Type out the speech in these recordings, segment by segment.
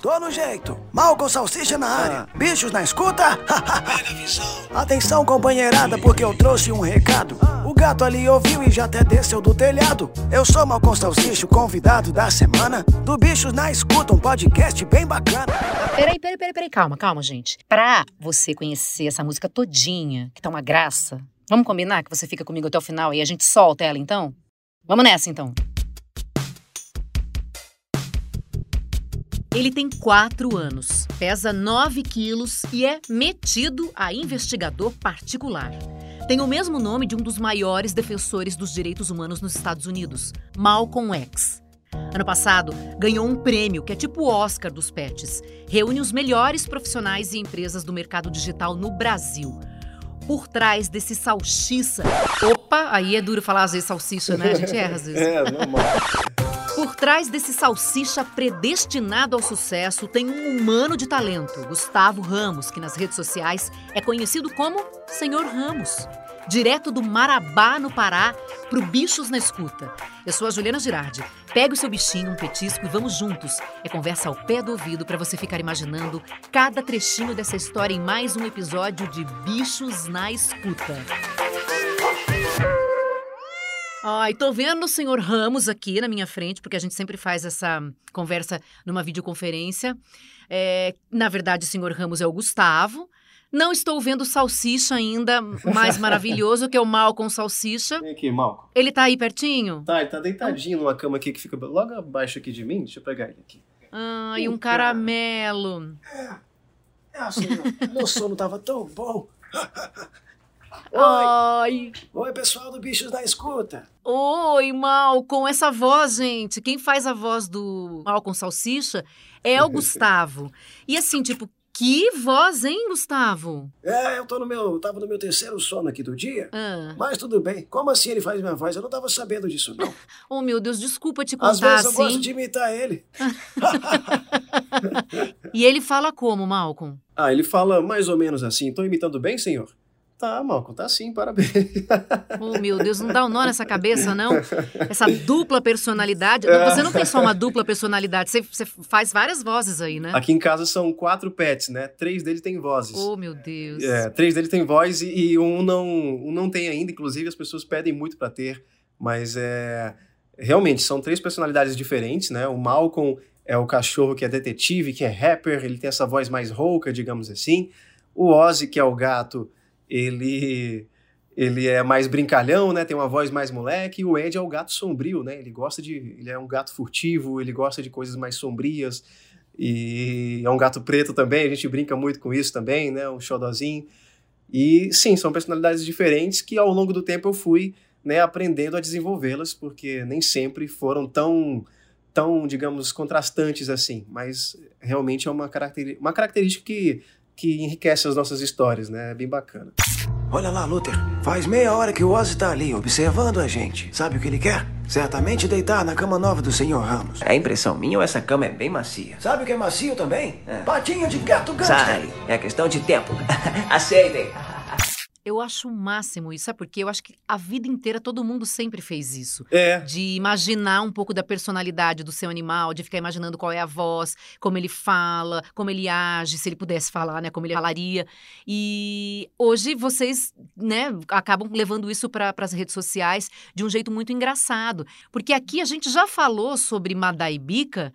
Tô no jeito. Mal com salsicha na área. Ah. Bichos na escuta? Pega a visão. Atenção, companheirada, porque eu trouxe um recado. O gato ali ouviu e já até desceu do telhado. Eu sou Mal com salsicha, o convidado da semana. Do Bichos na Escuta, um podcast bem bacana. Peraí, peraí, peraí, peraí, calma, calma, gente. Pra você conhecer essa música todinha, que tá uma graça, vamos combinar que você fica comigo até o final e a gente solta ela então? Vamos nessa então. Ele tem quatro anos, pesa 9 quilos e é metido a investigador particular. Tem o mesmo nome de um dos maiores defensores dos direitos humanos nos Estados Unidos, Malcolm X. Ano passado, ganhou um prêmio que é tipo o Oscar dos pets. Reúne os melhores profissionais e empresas do mercado digital no Brasil. Por trás desse salsicha. Opa, aí é duro falar às vezes salsicha, né? A gente erra às vezes. É, normal. Por trás desse salsicha predestinado ao sucesso tem um humano de talento, Gustavo Ramos, que nas redes sociais é conhecido como Senhor Ramos. Direto do Marabá, no Pará, pro Bichos na Escuta. Eu sou a Juliana Girardi. Pega o seu bichinho, um petisco e vamos juntos. É conversa ao pé do ouvido para você ficar imaginando cada trechinho dessa história em mais um episódio de Bichos na Escuta. Ai, tô vendo o senhor Ramos aqui na minha frente, porque a gente sempre faz essa conversa numa videoconferência. É, na verdade, o senhor Ramos é o Gustavo. Não estou vendo o Salsicha ainda, mais maravilhoso, que é o Mal com Salsicha. Vem aqui, Malcolm. Ele tá aí pertinho? Tá, ele tá deitadinho numa cama aqui que fica logo abaixo aqui de mim. Deixa eu pegar ele aqui. Ai, um caramelo. É assim, meu sono tava tão bom. Oi, Ai, oi pessoal do Bichos na Escuta. oi, Mal, com essa voz, gente. Quem faz a voz do Mal com Salsicha é o Gustavo. E assim, tipo, que voz, hein, Gustavo? É, eu tô no meu. tava no meu terceiro sono aqui do dia. Ah. Mas tudo bem. Como assim ele faz minha voz? Eu não tava sabendo disso, não. Oh, meu Deus, desculpa te Às contar vezes eu gosto assim. de imitar ele. E ele fala como, Malcolm? Ah, ele fala mais ou menos assim. Tô imitando bem, senhor? Tá, Malcolm, tá sim, parabéns. Oh, meu Deus, não dá um nó nessa cabeça, não? Essa dupla personalidade. É. Você não tem só uma dupla personalidade, você, você faz várias vozes aí, né? Aqui em casa são quatro pets, né? Três deles têm vozes. Oh, meu Deus. É, três deles têm voz e, e um, não, um não tem ainda. Inclusive, as pessoas pedem muito pra ter. Mas é, realmente, são três personalidades diferentes, né? O Malcolm é o cachorro que é detetive, que é rapper, ele tem essa voz mais rouca, digamos assim. O Ozzy, que é o gato, ele ele é mais brincalhão, né? Tem uma voz mais moleque. E o Ed é o gato sombrio, né? Ele gosta de, ele é um gato furtivo, ele gosta de coisas mais sombrias. E é um gato preto também, a gente brinca muito com isso também, né? Um xodozinho. E sim, são personalidades diferentes que ao longo do tempo eu fui né, aprendendo a desenvolvê-las, porque nem sempre foram tão, tão, digamos, contrastantes assim. Mas realmente é uma, uma característica que, que enriquece as nossas histórias, né? É bem bacana. Olha lá, Luther. Faz meia hora que o Ozzy tá ali, observando a gente. Sabe o que ele quer? Certamente deitar na cama nova do Senhor Ramos. É impressão minha ou essa cama é bem macia? Sabe o que é macio também? Patinha de gato gangster. Sai, é questão de tempo. Aceitem. Eu acho o máximo isso, sabe por quê? Eu acho que a vida inteira todo mundo sempre fez isso. É, De imaginar um pouco da personalidade do seu animal, de ficar imaginando qual é a voz, como ele fala, como ele age, se ele pudesse falar, né? Como ele falaria. E hoje vocês, né, acabam levando isso para as redes sociais de um jeito muito engraçado. Porque aqui a gente já falou sobre Madaibica.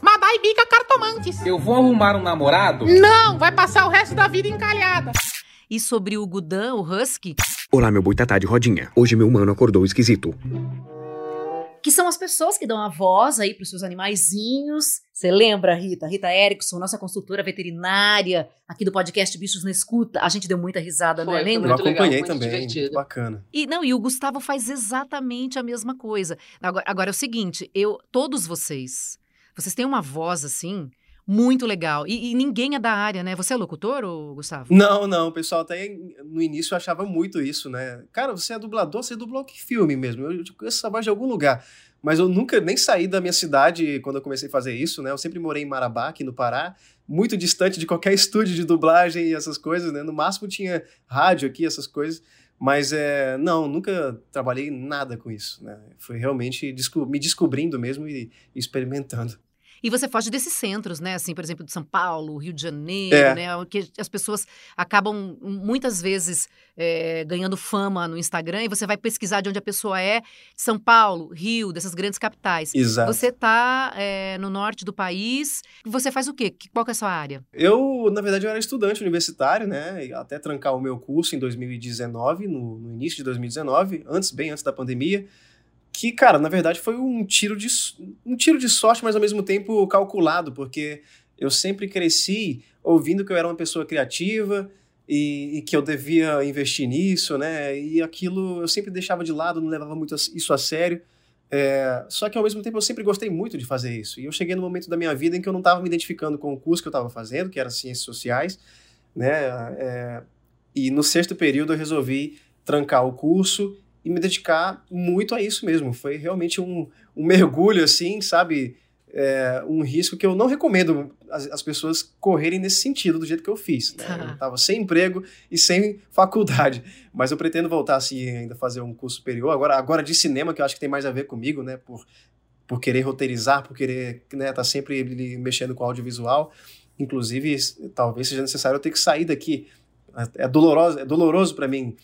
Madai bica cartomantes. Eu vou arrumar um namorado? Não, vai passar o resto da vida encalhada. E sobre o Gudan, o Husky, Olá, meu boitatá de rodinha. Hoje meu mano acordou esquisito. que são as pessoas que dão a voz aí para os seus animaizinhos. Você lembra, Rita? Rita Erickson, nossa consultora veterinária aqui do podcast Bichos na Escuta. A gente deu muita risada, Foi, né? foi Lembra? eu legal, acompanhei muito também. divertido. Muito bacana. E não, e o Gustavo faz exatamente a mesma coisa. Agora, agora é o seguinte, eu, todos vocês, vocês têm uma voz assim muito legal. E, e ninguém é da área, né? Você é locutor, ou Gustavo? Não, não, o pessoal até no início achava muito isso, né? Cara, você é dublador, você dublou que filme mesmo? Eu conheço essa voz de algum lugar. Mas eu nunca nem saí da minha cidade quando eu comecei a fazer isso, né? Eu sempre morei em Marabá, aqui no Pará, muito distante de qualquer estúdio de dublagem e essas coisas, né? No máximo tinha rádio aqui, essas coisas. Mas é, não, nunca trabalhei nada com isso, né? Foi realmente me descobrindo mesmo e experimentando. E você foge desses centros, né? Assim, por exemplo, de São Paulo, Rio de Janeiro, É. né? Que as pessoas acabam muitas vezes é, ganhando fama no Instagram e você vai pesquisar de onde a pessoa é, São Paulo, Rio, dessas grandes capitais. Exato. Você está no norte do país. Você faz o quê? Que- Qual que é a sua área? Eu, na verdade, eu era estudante universitário, né? Até trancar o meu curso em 2019, no, no início de 2019, antes, bem antes da pandemia. Que, cara, na verdade foi um tiro de, um tiro de sorte, mas ao mesmo tempo calculado, porque eu sempre cresci ouvindo que eu era uma pessoa criativa e, e que eu devia investir nisso, né? E aquilo eu sempre deixava de lado, não levava muito isso a sério. É, só que ao mesmo tempo eu sempre gostei muito de fazer isso. E eu cheguei no momento da minha vida em que eu não estava me identificando com o curso que eu estava fazendo, que era Ciências Sociais, né? É, e no sexto período eu resolvi trancar o curso e me dedicar muito a isso mesmo. Foi realmente um, um mergulho, assim, sabe? É, um risco que eu não recomendo as, as pessoas correrem nesse sentido, do jeito que eu fiz. Né? Eu estava sem emprego e sem faculdade, mas eu pretendo voltar assim, ainda fazer um curso superior. Agora, agora de cinema, que eu acho que tem mais a ver comigo, né? Por, por querer roteirizar, por querer né, tá sempre mexendo com audiovisual. Inclusive, talvez seja necessário eu ter que sair daqui. É doloroso, é doloroso para mim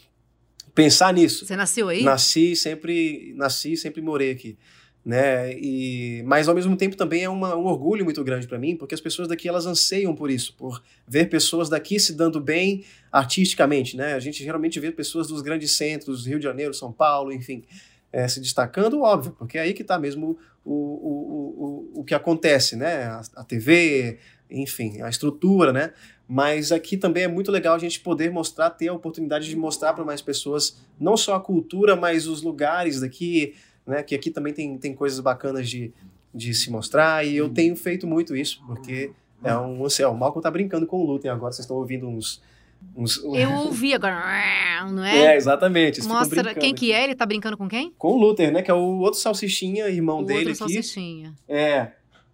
pensar nisso. Você nasceu aí? Nasci sempre, nasci sempre morei aqui, né? E mas ao mesmo tempo também é uma, um orgulho muito grande para mim, porque as pessoas daqui elas anseiam por isso, por ver pessoas daqui se dando bem artisticamente, né? A gente geralmente vê pessoas dos grandes centros, Rio de Janeiro, São Paulo, enfim, é, se destacando, óbvio, porque é aí que está mesmo o, o, o, o, que acontece, né? A, a TV, enfim, a estrutura, né? Mas aqui também é muito legal a gente poder mostrar, ter a oportunidade de mostrar para mais pessoas não só a cultura, mas os lugares daqui, né? Que aqui também tem, tem coisas bacanas de, de se mostrar, e eu tenho feito muito isso, porque é um. Assim, ó, o Malcolm tá brincando com o Lutem agora, vocês estão ouvindo uns. uns Eu ouvi agora, não É, é? exatamente. Mostra quem que é, ele tá brincando com quem? Com o Luther, né? Que é o outro salsichinha, irmão o dele outro aqui. salsichinha. É.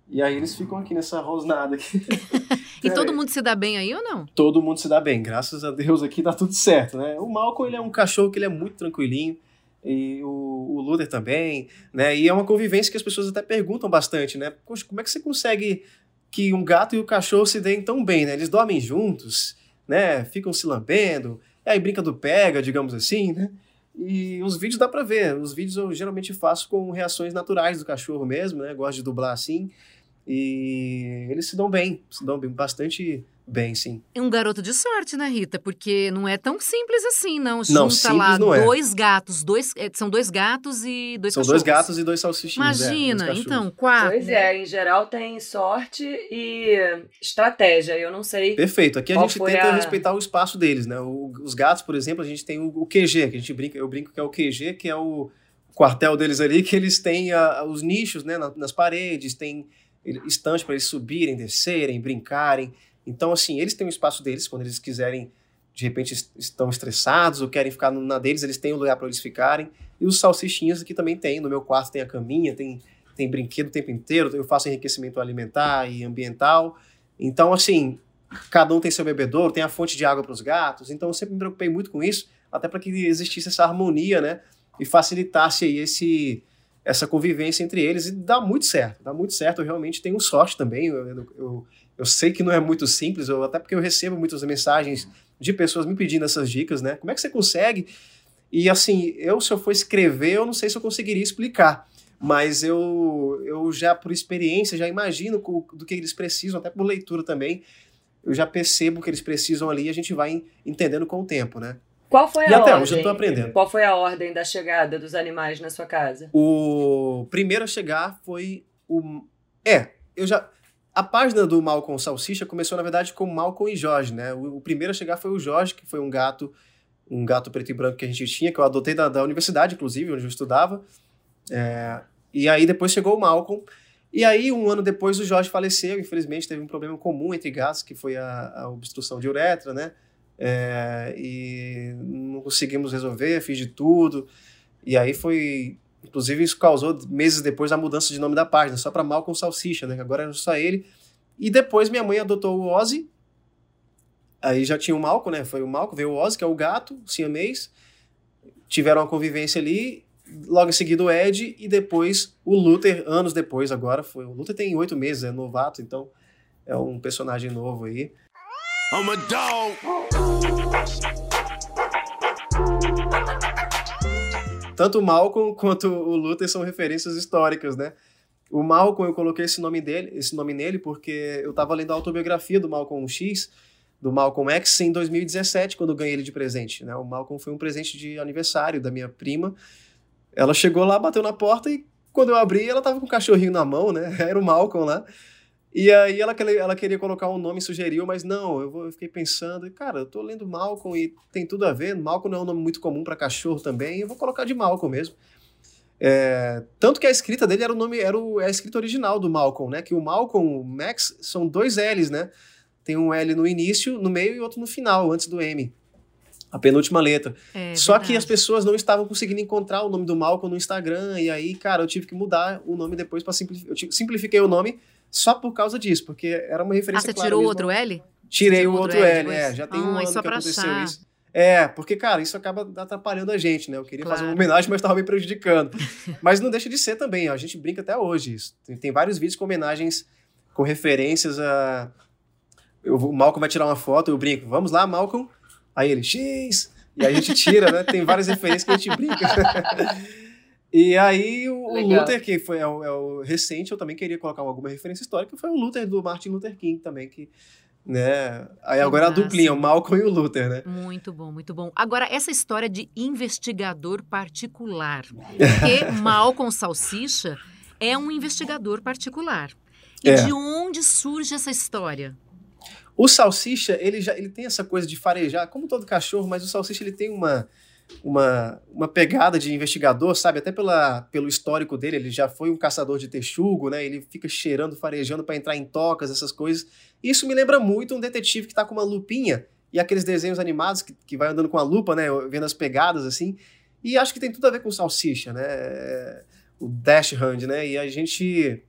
E aí eles ficam aqui nessa rosnada aqui. E É. todo mundo se dá bem aí ou não? todo mundo se dá bem. Graças a Deus aqui tá tudo certo, né? O Malcolm, ele é um cachorro que ele é muito tranquilinho. E o, o Luther também, né? E é uma convivência que as pessoas até perguntam bastante, né? Poxa, como é que você consegue que um gato e o cachorro se deem tão bem, né? Eles dormem juntos, né? Ficam se lambendo, e aí brinca do pega, digamos assim, né? E os vídeos dá pra ver. Os vídeos eu geralmente faço com reações naturais do cachorro mesmo, né? Gosto de dublar assim. E eles se dão bem, se dão bem, bastante bem, sim. É um garoto de sorte, né, Rita? Porque não é tão simples assim, não. Junta Não, simples lá não é. dois gatos, dois, é, são dois gatos e dois São cachorros. dois gatos e dois salsichinhos. é, dois Imagina, então, quatro. Pois é, em geral tem sorte e estratégia. Eu não sei. Perfeito. Aqui a gente tenta a- respeitar o espaço deles, né? O- os gatos, por exemplo, a gente tem o, o QG, que a gente brinca, eu brinco que é o QG, que é o quartel deles ali, que eles têm a- os nichos, né, na- nas paredes, tem estante para eles subirem, descerem, brincarem. Então, assim, eles têm o espaço deles quando eles quiserem, de repente est- estão estressados ou querem ficar na deles, eles têm um lugar para eles ficarem. E os salsichinhas aqui também tem. No meu quarto tem a caminha, tem tem brinquedo o tempo inteiro, eu faço enriquecimento alimentar e ambiental. Então, assim, cada um tem seu bebedouro, tem a fonte de água para os gatos. Então, eu sempre me preocupei muito com isso, até para que existisse essa harmonia, né? E facilitasse aí esse, essa convivência entre eles. E dá muito certo, dá muito certo. Eu realmente tenho sorte também. Eu, eu, eu, sei que não é muito simples, eu, até porque eu recebo muitas mensagens de pessoas me pedindo essas dicas, né? Como é que você consegue? E assim, eu se eu for escrever, eu não sei se eu conseguiria explicar mas eu, eu já por experiência já imagino do que eles precisam, até por leitura também, eu já percebo que eles precisam ali e a gente vai entendendo com o tempo, né? Qual foi a E até ordem? hoje eu tô aprendendo. Qual foi a ordem da chegada dos animais na sua casa? O primeiro a chegar foi o. É, eu já. A página do Malcolm Salsicha começou, na verdade, com Malcolm e Jorge, né? O, o primeiro a chegar foi o Jorge, que foi um gato, um gato preto e branco que a gente tinha, que eu adotei da, da universidade, inclusive, onde eu estudava. É, e aí depois chegou o Malcolm. E aí, um ano depois, o Jorge faleceu. Infelizmente, teve um problema comum entre gatos, que foi a, a obstrução de uretra, né? É, e não conseguimos resolver, fiz de tudo. E aí foi. Inclusive, isso causou, meses depois, a mudança de nome da página, só para Malcolm Salsicha, né? Agora era só ele. E depois minha mãe adotou o Ozzy. Aí já tinha o Malcolm, né? Foi o Malcolm, veio o Ozzy, que é o gato, o siamês. Tiveram uma convivência ali. logo em seguida o Ed e depois o Luther, anos depois agora. Foi, o Luther tem oito meses, é novato, então é um personagem novo aí. I'm a dog. Tanto o Malcolm quanto o Luther são referências históricas, né? O Malcolm, eu coloquei esse nome dele, esse nome nele porque eu estava lendo a autobiografia do Malcolm X, do Malcolm X em 2017, quando eu ganhei ele de presente, né? O Malcolm foi um presente de aniversário da minha prima. Ela chegou lá, bateu na porta e quando eu abri, ela tava com um cachorrinho na mão, né? Era o Malcolm lá. E aí ela, ela queria colocar um nome, sugeriu, mas não, eu, fiquei pensando, cara, eu tô lendo Malcolm e tem tudo a ver, Malcolm não é um nome muito comum para cachorro também, eu vou colocar de Malcolm mesmo. É, tanto que a escrita dele era o nome, era o, é a escrita original do Malcolm, né? Que o Malcolm, o Max, são dois L's, né? Tem um L no início, no meio e outro no final, antes do M. A penúltima letra. É, Só verdade. que as pessoas não estavam conseguindo encontrar o nome do Malcolm no Instagram, e aí, cara, eu tive que mudar o nome depois para simplificar. Eu simplifiquei o nome só por causa disso, porque era uma referência. Ah, você tirou o outro L? Tirei o outro L, L é. Já tem ah, um ano que aconteceu achar. isso. É, porque, cara, isso acaba atrapalhando a gente, né? Eu queria claro. fazer uma homenagem, mas estava me prejudicando. mas não deixa de ser também, ó, a gente brinca até hoje isso. Tem, tem vários vídeos com homenagens, com referências a. Eu, o Malcolm vai tirar uma foto, eu brinco, vamos lá, Malcolm. Aí ele, X! E aí a gente tira, né? Tem várias referências que a gente brinca. e aí o, o Luther, que foi, é o, é, o, recente, eu também queria colocar alguma referência histórica, foi o Luther do Martin Luther King também, que né? Aí agora a duplinha, o Malcolm e o Luther, né? Muito bom, muito bom. Agora, essa história de investigador particular. Porque Malcolm Salsicha é um investigador particular. E é. de onde surge essa história? O Salsicha, ele já ele tem essa coisa de farejar, como todo cachorro, mas o Salsicha ele tem uma uma, uma pegada de investigador, sabe? Até pela, pelo histórico dele, ele já foi um caçador de texugo, né? Ele fica cheirando, farejando para entrar em tocas, essas coisas. Isso me lembra muito um detetive que tá com uma lupinha e aqueles desenhos animados que, que vai andando com a lupa, né? Vendo as pegadas assim. E acho que tem tudo a ver com salsicha, né? O Dash Hand, né? E a gente.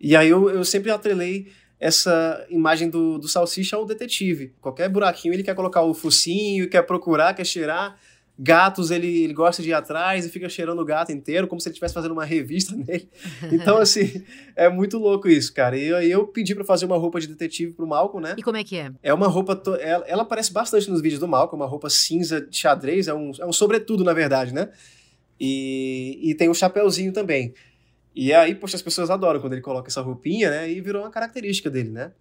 E aí eu, eu sempre atrelei essa imagem do, do salsicha ao detetive. Qualquer buraquinho ele quer colocar o focinho, quer procurar, quer cheirar. Gatos, ele, ele gosta de ir atrás e fica cheirando o gato inteiro, como se ele estivesse fazendo uma revista nele. Então, assim, é muito louco isso, cara. E aí eu pedi para fazer uma roupa de detetive pro Malcolm, né? E como é que é? É uma roupa. To... Ela, ela, aparece bastante nos vídeos do Malcolm, uma roupa cinza de xadrez, é um, é um sobretudo, na verdade, né? E, e tem um chapéuzinho também. E aí, poxa, as pessoas adoram quando ele coloca essa roupinha, né? E virou uma característica dele, né?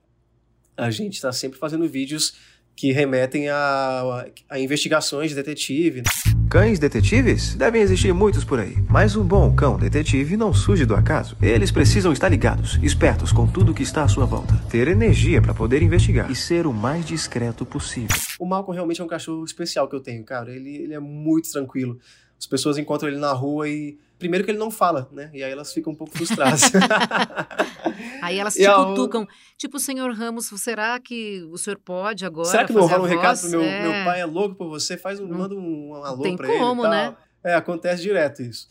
A gente está sempre fazendo vídeos que remetem a, a, investigações de detetive. Cães detetives? Devem existir muitos por aí. Mas um bom cão detetive não surge do acaso. Eles precisam estar ligados, espertos com tudo que está à sua volta. Ter energia para poder investigar e ser o mais discreto possível. O Malcolm realmente é um cachorro especial que eu tenho, cara. Ele, ele é muito tranquilo. As pessoas encontram ele na rua e. Primeiro que ele não fala, né? E aí elas ficam um pouco frustradas. aí elas te cutucam. Tipo, senhor Ramos, será que o senhor pode agora? Será que não rola um recado pro meu, é... meu pai é louco por você? Faz um, manda um, um alô como, ele. Tem como, né? É, acontece direto isso.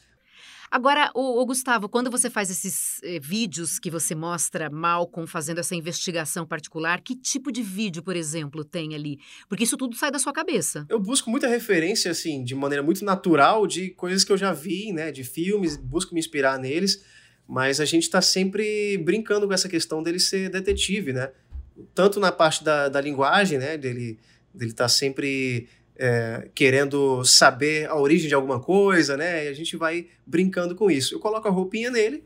Agora, o, Gustavo, quando você faz esses eh, vídeos que você mostra Malcolm fazendo essa investigação particular, que tipo de vídeo, por exemplo, tem ali? Porque isso tudo sai da sua cabeça. Eu busco muita referência, assim, de maneira muito natural, de coisas que eu já vi, né, de filmes, busco me inspirar neles, mas a gente está sempre brincando com essa questão dele ser detetive, né? Tanto na parte da, da linguagem, né, dele dele tá sempre é, querendo saber a origem de alguma coisa, né? E a gente vai brincando com isso. Eu coloco a roupinha nele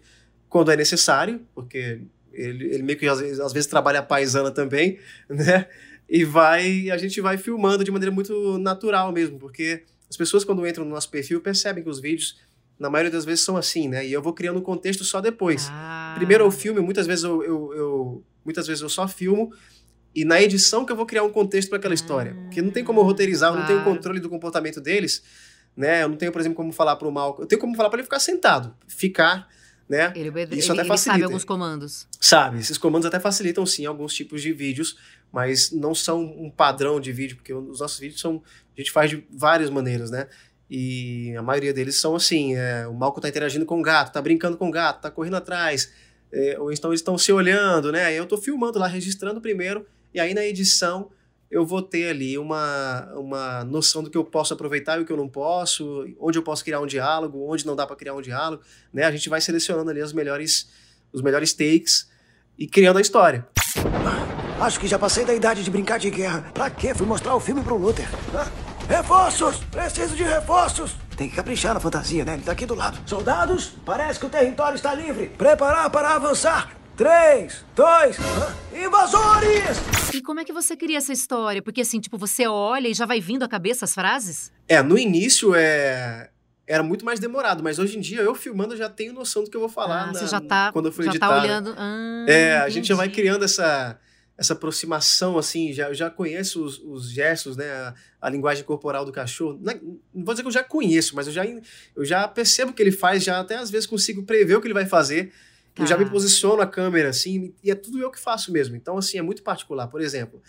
quando é necessário, porque ele, ele meio que às vezes, às vezes trabalha paisana também, né? E vai, a gente vai filmando de maneira muito natural mesmo, porque as pessoas quando entram no nosso perfil percebem que os vídeos na maioria das vezes são assim, né? E eu vou criando um contexto só depois. Ah. Primeiro eu filme, muitas vezes eu, eu, eu, muitas vezes eu só filmo e na edição que eu vou criar um contexto para aquela história. Porque não tem como roteirizar, eu não tenho controle do comportamento deles, né? Eu não tenho, por exemplo, como falar para o mal. Eu tenho como falar para ele ficar sentado, ficar, né? Ele, Isso ele, até facilita. Ele sabe alguns comandos. Sabe, esses comandos até facilitam sim alguns tipos de vídeos, mas não são um padrão de vídeo, porque os nossos vídeos são a gente faz de várias maneiras, né? E a maioria deles são assim, é, o Malco tá interagindo com o gato, tá brincando com o gato, tá correndo atrás, é, ou então eles estão se olhando, né? Eu tô filmando lá, registrando primeiro e aí na edição eu vou ter ali uma, uma noção do que eu posso aproveitar e o que eu não posso, onde eu posso criar um diálogo, onde não dá para criar um diálogo, né? A gente vai selecionando ali as melhores, os melhores takes e criando a história. Acho que já passei da idade de brincar de guerra. Pra quê? Fui mostrar o filme pro Luther. Ah, reforços! Preciso de reforços! Tem que caprichar na fantasia, né? Ele tá aqui do lado. Soldados, parece que o território está livre. Preparar para avançar. Três, dois, invasores! E como é que você cria essa história? Porque assim, tipo, você olha e já vai vindo à cabeça as frases? É, no início é era muito mais demorado, mas hoje em dia eu filmando já tenho noção do que eu vou falar. Ah, na, você já tá, quando eu for já editar. tá olhando. Ah, É, a gente já vai entendi. criando essa, essa aproximação, assim, já, eu já conheço os, os gestos, né, a, a linguagem corporal do cachorro. Não, é- não vou dizer que eu já conheço, mas eu já, eu já percebo o que ele faz, já até às vezes consigo prever o que ele vai fazer. Eu já Tá. me posiciono a câmera, assim, e é tudo eu que faço mesmo. Então, assim, é muito particular. Por exemplo,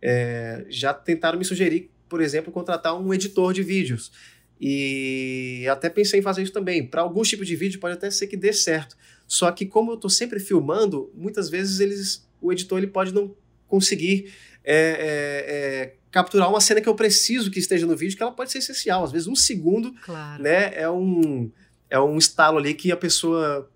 é, já tentaram me sugerir, por exemplo, contratar um editor de vídeos. E até pensei em fazer isso também. Para alguns tipos de vídeo pode até ser que dê certo. Só que como eu estou sempre filmando, muitas vezes eles, o editor ele pode não conseguir é, é, é, capturar uma cena que eu preciso que esteja no vídeo, que ela pode ser essencial. Às vezes um segundo Claro. né, é um, é um estalo ali que a pessoa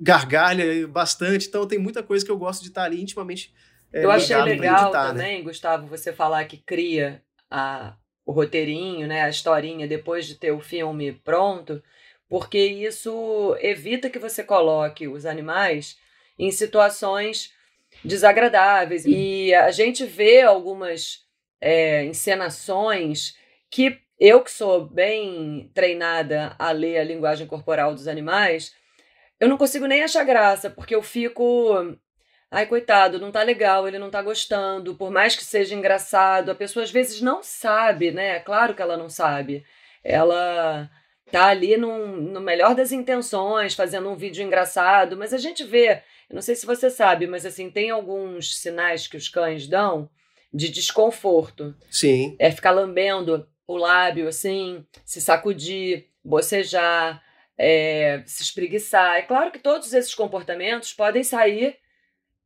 gargalha bastante. Então tem muita coisa que eu gosto de estar ali intimamente é, Eu achei legal editar, né? também, Gustavo, você falar que cria a, o roteirinho, né, a historinha depois de ter o filme pronto, porque isso evita que você coloque os animais em situações desagradáveis. E a gente vê algumas é, encenações que eu, que sou bem treinada a ler a linguagem corporal dos animais, eu não consigo nem achar graça, porque eu fico. Ai, coitado, não tá legal, ele não tá gostando, por mais que seja engraçado, a pessoa às vezes não sabe, né? Claro que ela não sabe. Ela tá ali num, no melhor das intenções, fazendo um vídeo engraçado, mas a gente vê, eu não sei se você sabe, mas assim, tem alguns sinais que os cães dão de desconforto. Sim. É ficar lambendo o lábio, assim, se sacudir, bocejar, é, se espreguiçar. É claro que todos esses comportamentos podem sair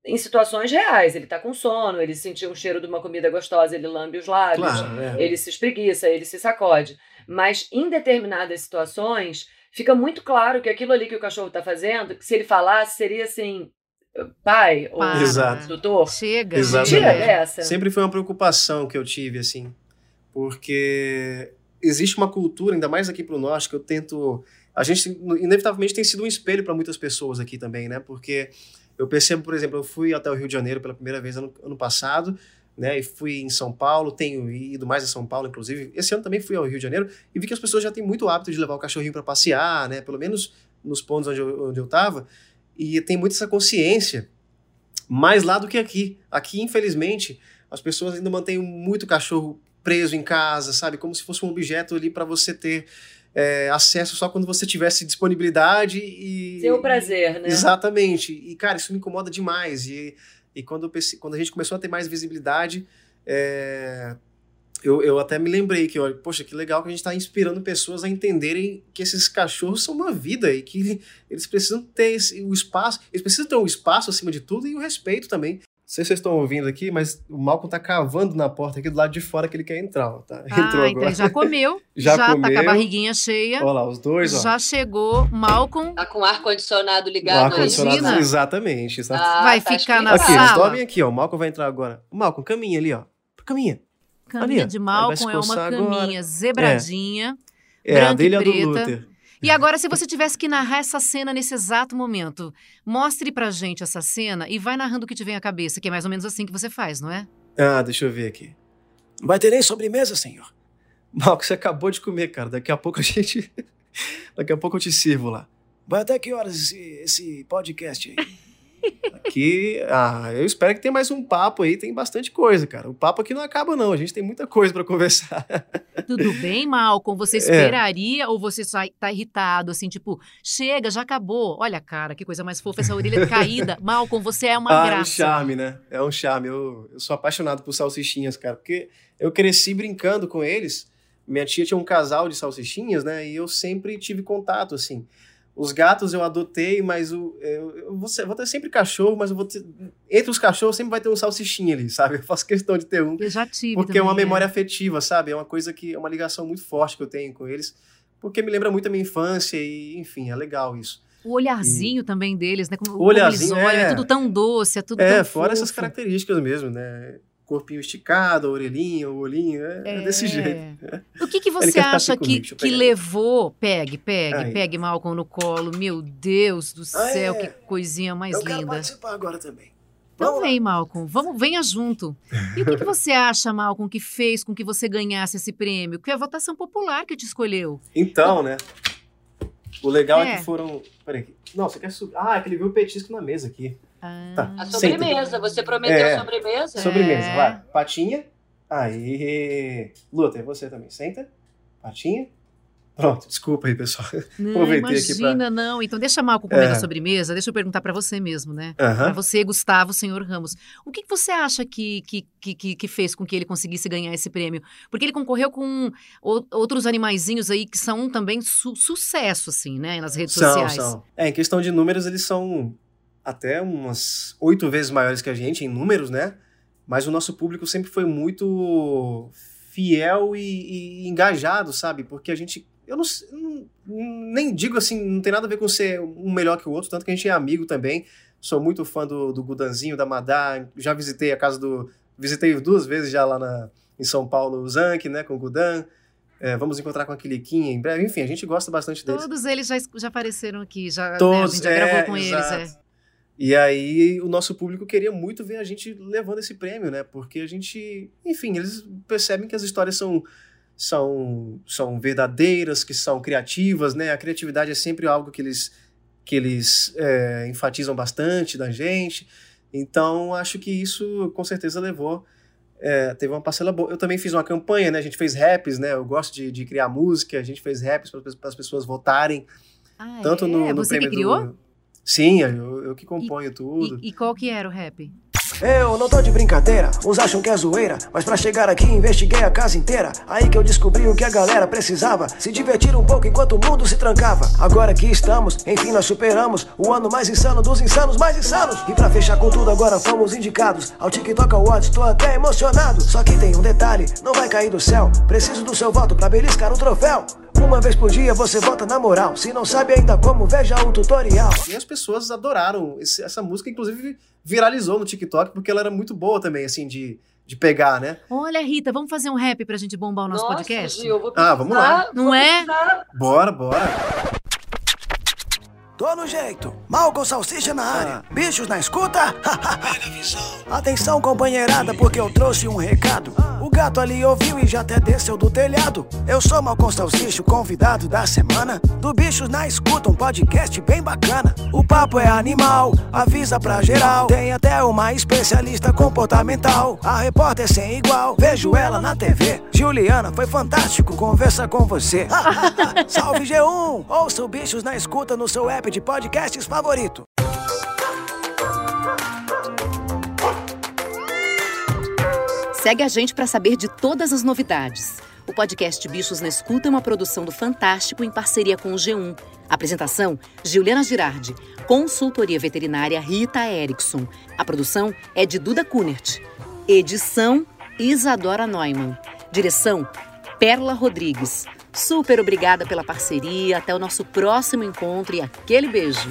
em situações reais. Ele tá com sono, ele sentiu um cheiro de uma comida gostosa, ele lambe os lábios, Claro, é. ele se espreguiça, ele se sacode. Mas em determinadas situações, fica muito claro que aquilo ali que o cachorro tá fazendo, que se ele falasse, seria assim, pai ou Para. Exato. tutor, Chega, Exatamente. tira chega. dessa. Sempre foi uma preocupação que eu tive, assim, porque existe uma cultura, ainda mais aqui pro norte, que eu tento. A gente, inevitavelmente, tem sido um espelho para muitas pessoas aqui também, né? Porque eu percebo, por exemplo, eu fui até o Rio de Janeiro pela primeira vez ano, ano passado, né? E fui em São Paulo, tenho ido mais a São Paulo, inclusive. Esse ano também fui ao Rio de Janeiro e vi que as pessoas já têm muito hábito de levar o cachorrinho para passear, né? Pelo menos nos pontos onde eu, onde eu tava. E tem muito essa consciência, mais lá do que aqui. Aqui, infelizmente, as pessoas ainda mantêm muito cachorro preso em casa, sabe? Como se fosse um objeto ali para você ter é, acesso só quando você tivesse disponibilidade e. Seu prazer, né? Exatamente. E, cara, isso me incomoda demais. E, e quando, perce- quando a gente começou a ter mais visibilidade, é, eu, eu até me lembrei que, olha, poxa, que legal que a gente está inspirando pessoas a entenderem que esses cachorros são uma vida e que eles precisam ter esse- o espaço, eles precisam ter o espaço acima de tudo e o respeito também. Não sei se vocês estão ouvindo aqui, mas o Malcolm tá cavando na porta aqui do lado de fora que ele quer entrar. ó, Tá? Ah, Entrou então agora. ele já comeu, Já tá com a comeu. barriguinha cheia, Olha lá, os dois, ó. já chegou, Malcolm Tá com o ar-condicionado O ligado ar-condicionado, exatamente. Ah, vai tá ficar na aqui, explicado. eles sala. dormem aqui, ó. O Malcolm vai entrar agora. Malcolm, caminha ali, ó. Caminha. Caminha Ali, de Malcolm é uma coçar agora. caminha zebradinha. É, Branca a e dele é a do preta. Luther. E agora, se você tivesse que narrar essa cena nesse exato momento, mostre pra gente essa cena e vai narrando o que te vem à cabeça, que é mais ou menos assim que você faz, não é? Ah, deixa eu ver aqui. Não vai ter nem sobremesa, senhor. Malcolm, você acabou de comer, cara. Daqui a pouco a gente. Daqui a pouco eu te sirvo lá. Vai até que horas esse, esse podcast aí? Aqui. Ah, eu espero que tenha mais um papo aí. Tem bastante coisa, cara. O papo aqui não acaba, não. A gente tem muita coisa pra conversar. Tudo bem, Malcolm? Você esperaria ou você só tá irritado, assim, tipo, chega, já acabou. Olha, cara, que coisa mais fofa essa orelha caída. Malcolm, você é uma ah, é um graça. charme, né? É um charme. Eu, eu sou apaixonado por salsichinhas, cara. Porque eu cresci brincando com eles. Minha tia tinha um casal de salsichinhas, né? E eu sempre tive contato, assim. Os gatos eu adotei, mas o, eu, eu vou, vou ter sempre cachorro, mas eu vou ter, entre os cachorros sempre vai ter um salsichinha ali, sabe? Eu faço questão de ter um. Eu já tive Porque é uma também, memória afetiva, sabe? É uma coisa que é uma ligação muito forte que eu tenho com eles, porque me lembra muito a minha infância e, enfim, é legal isso. O olharzinho também deles, né? Como, O olharzinho, como eles olham, é. é. tudo tão doce, é tudo é, fora essas fofo. características mesmo, né? Corpinho esticado, a orelhinha, o olhinho, é, é desse É. jeito. O que, que você acha assim que, eu que levou? Pegue, pegue, Aí. pegue Malcolm no colo. Meu Deus do Ah, céu, é. que coisinha mais Eu quero linda. participar agora também. Então vem, Malcolm, vamos, venha junto. E o que, que você acha, Malcolm, que fez com que você ganhasse esse prêmio? Que é a votação popular que te escolheu. Então, né? O legal é, É. que foram. Peraí. Não, você quer subir. Ah, é que ele viu o petisco na mesa aqui. Ah, Tá. A Senta. sobremesa, você prometeu É. sobremesa? Sobremesa, É. vai. Patinha. Aí. Luta, é você também. Senta. Patinha. Pronto, desculpa aí, pessoal. não, Aproveitei aqui pra- imagina, não. Então deixa Malcolm comer É. a sobremesa. Deixa eu perguntar pra você mesmo, né? Pra Aham. você, Gustavo, senhor Ramos. O que, que você acha que, que, que- que, que fez com que ele conseguisse ganhar esse prêmio? Porque ele concorreu com o- outros animaizinhos aí que são também su- sucesso, assim, né? Nas redes São, sociais. são. É, em questão de números, eles são até umas oito vezes maiores que a gente em números, né? Mas o nosso público sempre foi muito fiel e, e engajado, sabe? Porque a gente. Eu não, nem digo assim, não tem nada a ver com ser um melhor que o outro, tanto que a gente é amigo também. Sou muito fã do, do Gudanzinho, da Madá. Já visitei a casa do. Visitei duas vezes já lá na, em São Paulo o Zank, né? Com o Gudan. É, vamos encontrar com a Quiliquinha em breve. Enfim, a gente gosta bastante deles. Todos eles já, já apareceram aqui, já, né, a Todos, gente já é, gravou com exato. eles. É. E aí o nosso público queria muito ver a gente levando esse prêmio, né? Porque a gente, enfim, eles percebem que as histórias são são são verdadeiras, que são criativas, né? A criatividade é sempre algo que eles que eles é, enfatizam bastante da gente. Então acho que isso com certeza levou é, teve uma parcela boa. Eu também fiz uma campanha, né? A gente fez raps, né? Eu gosto de, de criar música. A gente fez raps para as pessoas votarem Ah, tanto é? no, no Você que prêmio criou? do Sim, eu, eu que componho tudo. E, e qual que era o rap? Eu não tô de brincadeira, uns acham que é zoeira, mas pra chegar aqui investiguei a casa inteira. Aí que eu descobri o que a galera precisava, se divertir um pouco enquanto o mundo se trancava. Agora aqui estamos, enfim nós superamos o ano mais insano dos insanos mais insanos. E pra fechar com tudo agora fomos indicados ao TikTok Awards, tô até emocionado. Só que tem um detalhe, não vai cair do céu, preciso do seu voto pra beliscar o troféu. Uma vez por dia você vota na moral, se não sabe ainda como, veja o tutorial. E as pessoas adoraram esse- essa música, inclusive viralizou no TikTok, porque ela era muito boa também, assim, de, de pegar, né? Olha, Rita, vamos fazer um rap pra gente bombar o nosso Nossa, podcast? Gil, eu vou Ah, vamos lá. precisar- Não vou é? precisar- Bora, bora. Tô no jeito, mal com salsicha na área. Bichos na escuta? Atenção, companheirada, porque eu trouxe um recado. O gato ali ouviu e já até desceu do telhado. Eu sou mal com salsicha, o convidado da semana. Do Bichos na escuta, um podcast bem bacana. O papo é animal, avisa pra geral. Tem até uma especialista comportamental. A repórter sem igual, vejo ela na TV. Juliana, foi fantástico conversar com você. Salve G1! Ouça o Bichos na escuta no seu app de podcasts favorito. Segue a gente para saber de todas as novidades. O podcast Bichos na Escuta é uma produção do Fantástico em parceria com o G1. Apresentação: Juliana Girardi. Consultoria veterinária Rita Erickson. A produção é de Duda Kunert. Edição: Isadora Neumann. Direção: Perla Rodrigues. Super obrigada pela parceria. Até o nosso próximo encontro e aquele beijo.